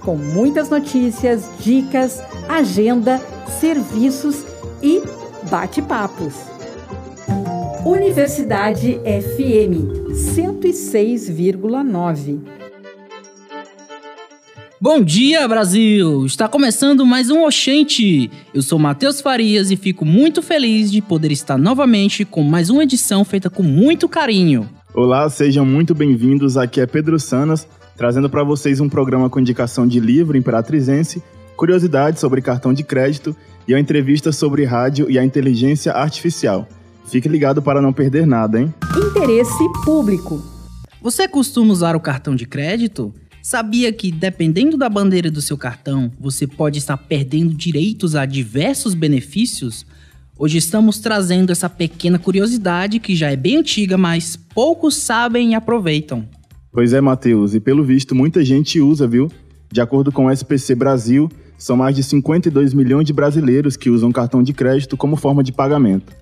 com muitas notícias, dicas, agenda, serviços e bate-papos. Universidade FM 106,9. Bom dia, Brasil! Está começando mais um Oxente. Eu sou Matheus Farias e fico muito feliz de poder estar novamente com mais uma edição feita com muito carinho. Olá, sejam muito bem-vindos. Aqui é Pedro Sanas, trazendo para vocês um programa com indicação de livro imperatrizense, curiosidades sobre cartão de crédito e uma entrevista sobre rádio e a inteligência artificial. Fique ligado para não perder nada, hein? Interesse público. Você costuma usar o cartão de crédito? Sabia que, dependendo da bandeira do seu cartão, você pode estar perdendo direitos a diversos benefícios? Hoje estamos trazendo essa pequena curiosidade que já é bem antiga, mas poucos sabem e aproveitam. Pois é, Matheus, e pelo visto muita gente usa, viu? De acordo com o SPC Brasil, são mais de 52 milhões de brasileiros que usam cartão de crédito como forma de pagamento.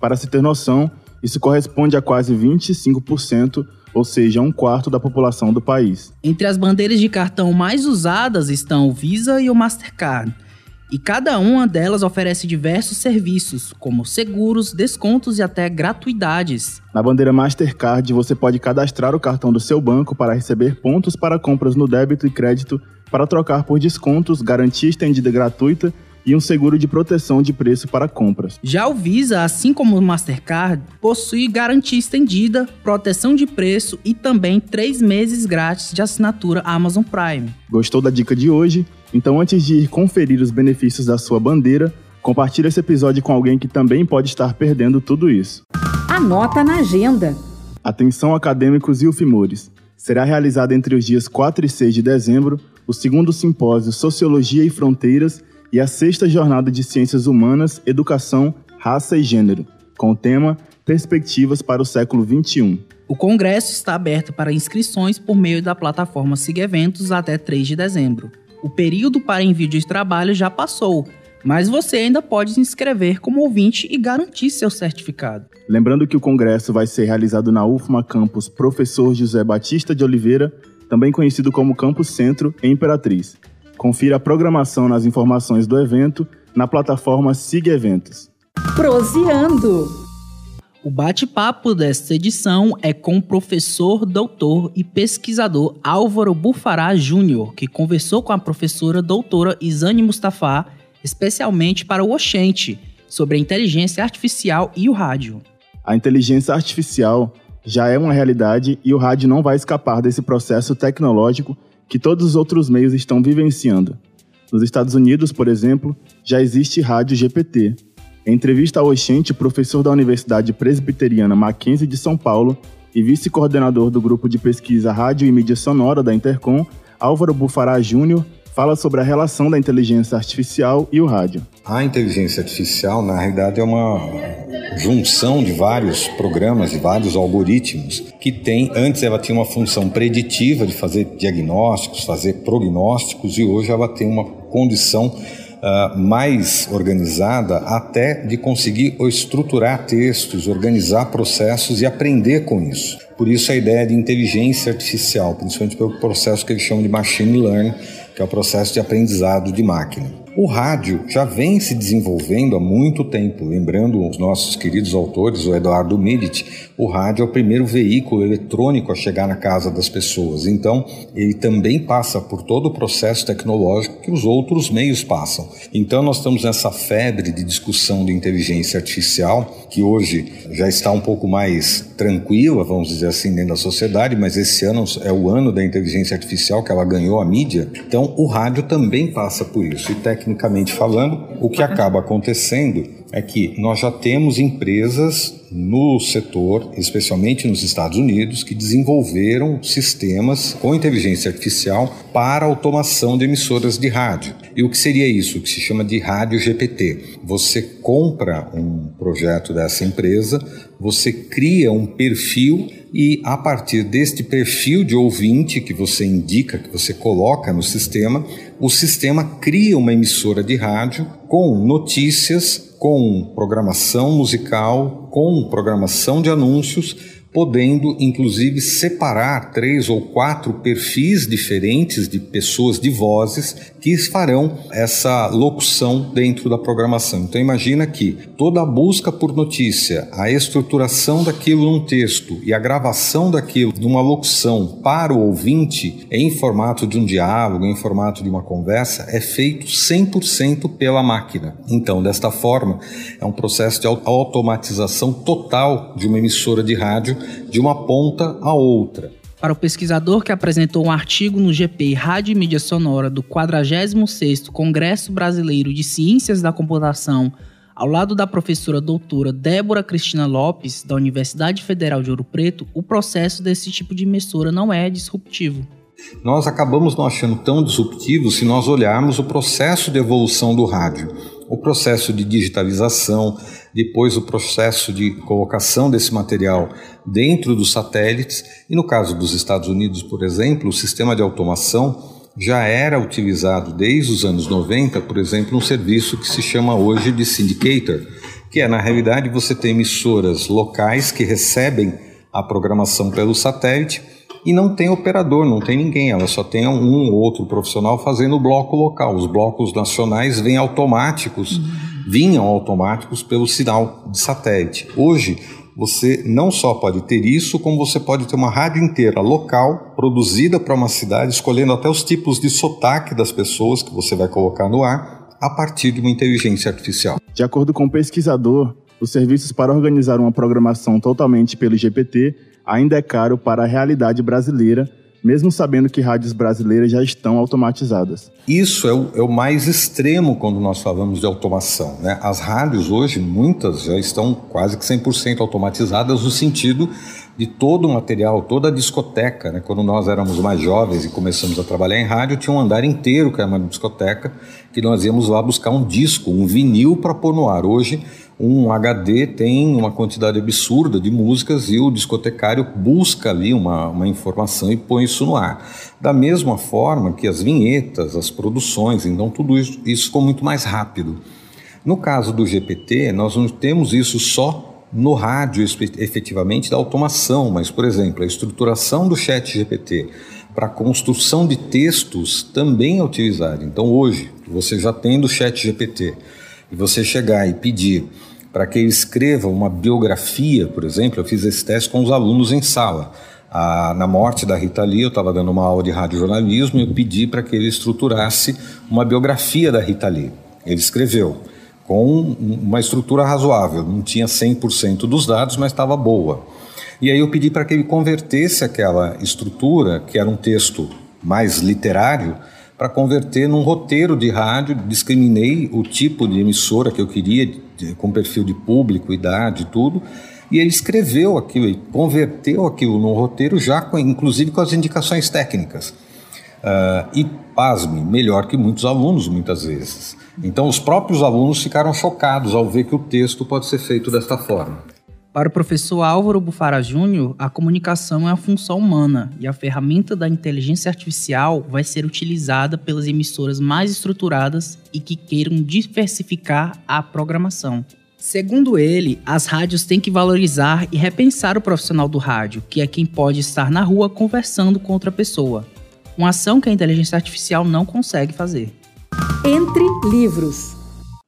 Para se ter noção, isso corresponde a quase 25%, ou seja, um quarto da população do país. Entre as bandeiras de cartão mais usadas estão o Visa e o Mastercard. E cada uma delas oferece diversos serviços, como seguros, descontos e até gratuidades. Na bandeira Mastercard, você pode cadastrar o cartão do seu banco para receber pontos para compras no débito e crédito, para trocar por descontos, garantia estendida gratuita e um seguro de proteção de preço para compras. Já o Visa, assim como o Mastercard, possui garantia estendida, proteção de preço e também três meses grátis de assinatura Amazon Prime. Gostou da dica de hoje? Então, antes de ir conferir os benefícios da sua bandeira, compartilhe esse episódio com alguém que também pode estar perdendo tudo isso. Anota na agenda. Atenção acadêmicos e ufimores. Será realizado entre os dias 4 e 6 de dezembro o segundo simpósio Sociologia e Fronteiras e a sexta jornada de Ciências Humanas, Educação, Raça e Gênero, com o tema Perspectivas para o século XXI. O congresso está aberto para inscrições por meio da plataforma Siga Eventos até 3 de dezembro. O período para envio de trabalho já passou, mas você ainda pode se inscrever como ouvinte e garantir seu certificado. Lembrando que o congresso vai ser realizado na UFMA Campus Professor José Batista de Oliveira, também conhecido como Campus Centro, em Imperatriz. Confira a programação nas informações do evento na plataforma Siga Eventos. Proseando. O bate-papo desta edição é com o professor, doutor e pesquisador Álvaro Bufará Júnior, que conversou com a professora doutora Isane Mustafa, especialmente para o Oxente, sobre a inteligência artificial e o rádio. A inteligência artificial já é uma realidade e o rádio não vai escapar desse processo tecnológico que todos os outros meios estão vivenciando. Nos Estados Unidos, por exemplo, já existe rádio GPT. Entrevista ao Oxente, professor da Universidade Presbiteriana Mackenzie de São Paulo e vice-coordenador do grupo de pesquisa Rádio e Mídia Sonora da Intercom, Álvaro Bufará Júnior, fala sobre a relação da inteligência artificial e o rádio. A inteligência artificial, na realidade, é uma junção de vários programas e vários algoritmos que tem, antes ela tinha uma função preditiva de fazer diagnósticos, fazer prognósticos e hoje ela tem uma condição Uh, mais organizada, até de conseguir estruturar textos, organizar processos e aprender com isso. Por isso a ideia de inteligência artificial, principalmente pelo processo que eles chamam de machine learning, que é o processo de aprendizado de máquina. O rádio já vem se desenvolvendo há muito tempo. Lembrando os nossos queridos autores, o Eduardo Midit, o rádio é o primeiro veículo eletrônico a chegar na casa das pessoas. Então, ele também passa por todo o processo tecnológico que os outros meios passam. Então, nós estamos nessa febre de discussão de inteligência artificial, que hoje já está um pouco mais tranquila, vamos dizer assim, dentro da sociedade, mas esse ano é o ano da inteligência artificial que ela ganhou a mídia. Então, o rádio também passa por isso. E tecnicamente falando, o que acaba acontecendo é que nós já temos empresas no setor, especialmente nos Estados Unidos, que desenvolveram sistemas com inteligência artificial para automação de emissoras de rádio. E o que seria isso? O que se chama de rádio GPT. Você compra um projeto dessa empresa, você cria um perfil e a partir deste perfil de ouvinte que você indica, que você coloca no sistema, o sistema cria uma emissora de rádio com notícias, com programação musical, com programação de anúncios podendo inclusive separar três ou quatro perfis diferentes de pessoas de vozes que farão essa locução dentro da programação. Então imagina que toda a busca por notícia, a estruturação daquilo num texto e a gravação daquilo numa locução para o ouvinte em formato de um diálogo, em formato de uma conversa, é feito 100% pela máquina. Então, desta forma, é um processo de automatização total de uma emissora de rádio de uma ponta a outra. Para o pesquisador que apresentou um artigo no GP Rádio e Mídia Sonora do 46º Congresso Brasileiro de Ciências da Computação, ao lado da professora doutora Débora Cristina Lopes, da Universidade Federal de Ouro Preto, o processo desse tipo de emissora não é disruptivo. Nós acabamos não achando tão disruptivo se nós olharmos o processo de evolução do rádio o processo de digitalização, depois o processo de colocação desse material dentro dos satélites, e no caso dos Estados Unidos, por exemplo, o sistema de automação já era utilizado desde os anos 90, por exemplo, um serviço que se chama hoje de syndicator, que é na realidade você tem emissoras locais que recebem a programação pelo satélite e não tem operador, não tem ninguém, ela só tem um ou outro profissional fazendo o bloco local. Os blocos nacionais vêm automáticos, vinham automáticos pelo sinal de satélite. Hoje, você não só pode ter isso, como você pode ter uma rádio inteira local, produzida para uma cidade, escolhendo até os tipos de sotaque das pessoas que você vai colocar no ar, a partir de uma inteligência artificial. De acordo com o pesquisador, os serviços para organizar uma programação totalmente pelo GPT ainda é caro para a realidade brasileira, mesmo sabendo que rádios brasileiras já estão automatizadas. Isso é o, é o mais extremo quando nós falamos de automação. Né? As rádios hoje, muitas já estão quase que 100% automatizadas no sentido de todo o material, toda a discoteca. Né? Quando nós éramos mais jovens e começamos a trabalhar em rádio, tinha um andar inteiro que era uma discoteca, que nós íamos lá buscar um disco, um vinil para pôr no ar. Hoje um HD tem uma quantidade absurda de músicas e o discotecário busca ali uma, uma informação e põe isso no ar. Da mesma forma que as vinhetas, as produções, então tudo isso, isso ficou muito mais rápido. No caso do GPT, nós não temos isso só no rádio efetivamente da automação, mas, por exemplo, a estruturação do chat GPT para construção de textos também é utilizada. Então, hoje, você já tem do chat GPT, e você chegar e pedir para que ele escreva uma biografia, por exemplo, eu fiz esse teste com os alunos em sala. Ah, na morte da Rita Lee, eu estava dando uma aula de radiojornalismo e eu pedi para que ele estruturasse uma biografia da Rita Lee. Ele escreveu com uma estrutura razoável, não tinha 100% dos dados, mas estava boa. E aí eu pedi para que ele convertesse aquela estrutura, que era um texto mais literário, para converter num roteiro de rádio, discriminei o tipo de emissora que eu queria, com perfil de público, idade tudo, e ele escreveu aquilo, ele converteu aquilo num roteiro já, com, inclusive com as indicações técnicas. Uh, e, pasme, melhor que muitos alunos, muitas vezes. Então, os próprios alunos ficaram chocados ao ver que o texto pode ser feito desta forma. Para o professor Álvaro Bufara Júnior, a comunicação é a função humana e a ferramenta da inteligência artificial vai ser utilizada pelas emissoras mais estruturadas e que queiram diversificar a programação. Segundo ele, as rádios têm que valorizar e repensar o profissional do rádio, que é quem pode estar na rua conversando com outra pessoa. Uma ação que a inteligência artificial não consegue fazer. Entre livros.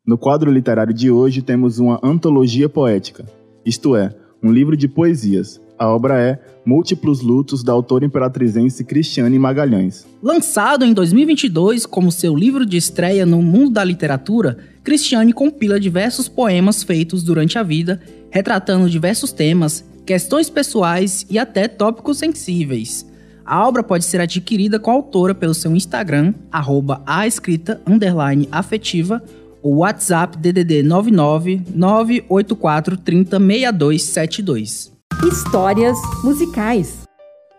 No quadro literário de hoje temos uma antologia poética, isto é, um livro de poesias. A obra é Múltiplos Lutos, da autora imperatrizense Cristiane Magalhães. Lançado em 2022 como seu livro de estreia no mundo da literatura, Cristiane compila diversos poemas feitos durante a vida, retratando diversos temas, questões pessoais e até tópicos sensíveis. A obra pode ser adquirida com a autora pelo seu Instagram, arroba a escrita, underline afetiva, o WhatsApp DDD 99 984 30 6272. Histórias musicais.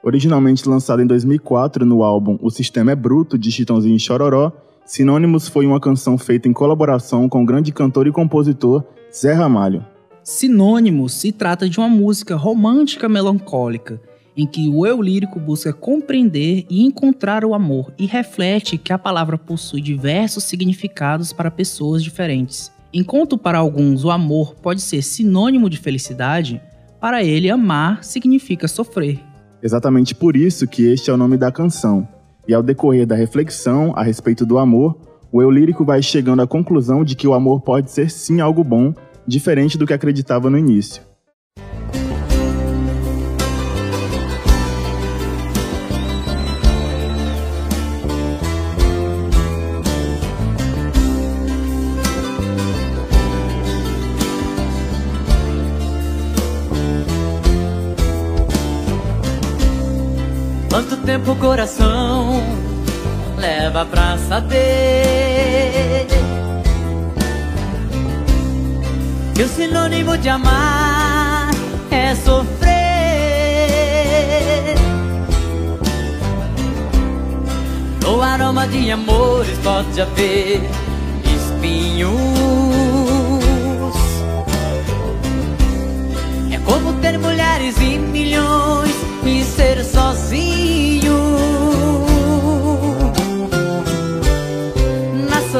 Originalmente lançado em 2004 no álbum O Sistema é Bruto de Chitãozinho e Chororó, Sinônimos foi uma canção feita em colaboração com o grande cantor e compositor Zé Ramalho. Sinônimos se trata de uma música romântica melancólica, em que o eu lírico busca compreender e encontrar o amor e reflete que a palavra possui diversos significados para pessoas diferentes. Enquanto para alguns o amor pode ser sinônimo de felicidade, para ele amar significa sofrer. Exatamente por isso que este é o nome da canção. E ao decorrer da reflexão a respeito do amor, o eu lírico vai chegando à conclusão de que o amor pode ser sim algo bom, diferente do que acreditava no início. Tempo o coração leva pra saber Que o sinônimo de amar é sofrer. No aroma de amores pode haver espinhos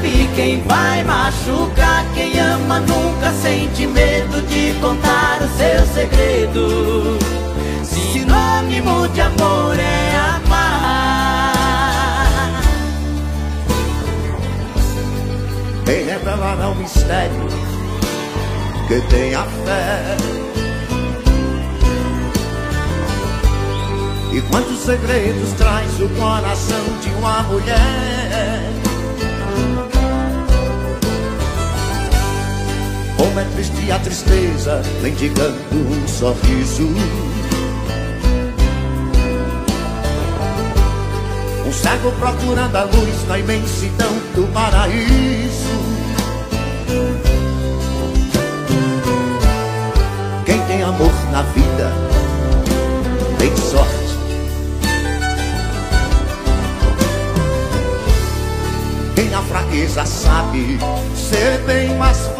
sabe quem vai machucar Quem ama nunca sente medo de contar o seu segredo. Sinônimo de amor é amar. Quem revelará o mistério que tem a fé. E quantos segredos traz o coração de uma mulher Como é triste a tristeza mendigando um sorriso Um cego procurando a luz na imensidão do paraíso Quem tem amor na vida tem sorte Quem na fraqueza sabe ser bem mais forte.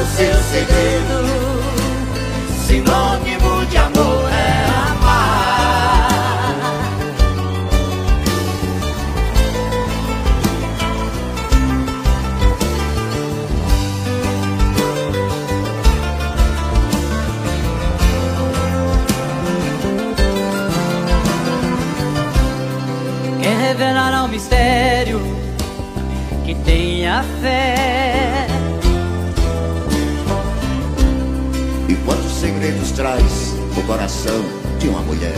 o seu segredo. Sinônimo de amor é amar. Quem revelará o mistério que tenha fé. Segredos traz o coração de uma mulher?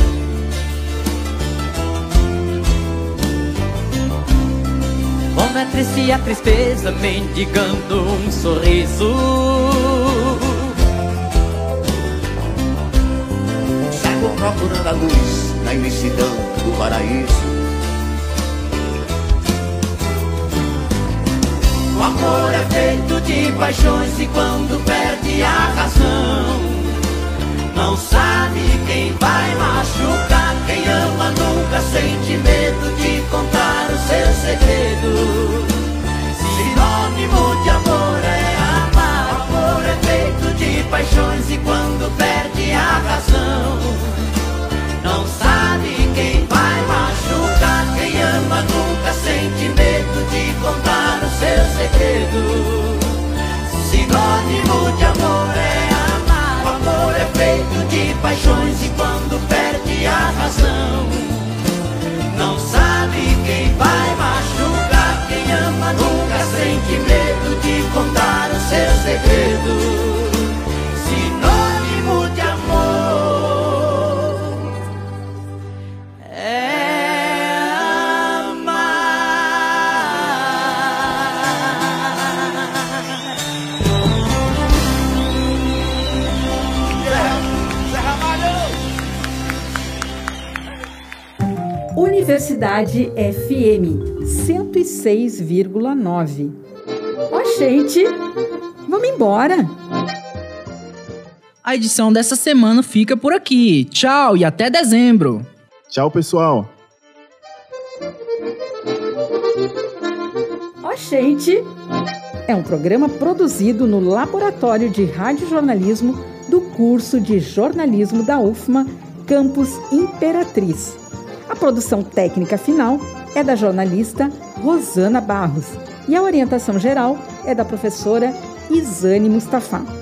Como é triste a tristeza mendigando um sorriso. Cego procurando a luz na imensidão do paraíso. O amor é feito de paixões e quando perde a razão Não sabe quem vai machucar Quem ama nunca sente medo de contar o seu segredo. Sinônimo de amor de medo de contar o seu segredo. Sinônimo de amor é amar. Universidade FM 106,9. Gente, vamos embora. A edição dessa semana fica por aqui. Tchau e até dezembro. Tchau, pessoal. Ó, gente, é um programa produzido no Laboratório de Radiojornalismo do curso de jornalismo da UFMA, Campus Imperatriz. A produção técnica final é da jornalista Rosana Barros e a orientação geral é da professora Isane Mustafa.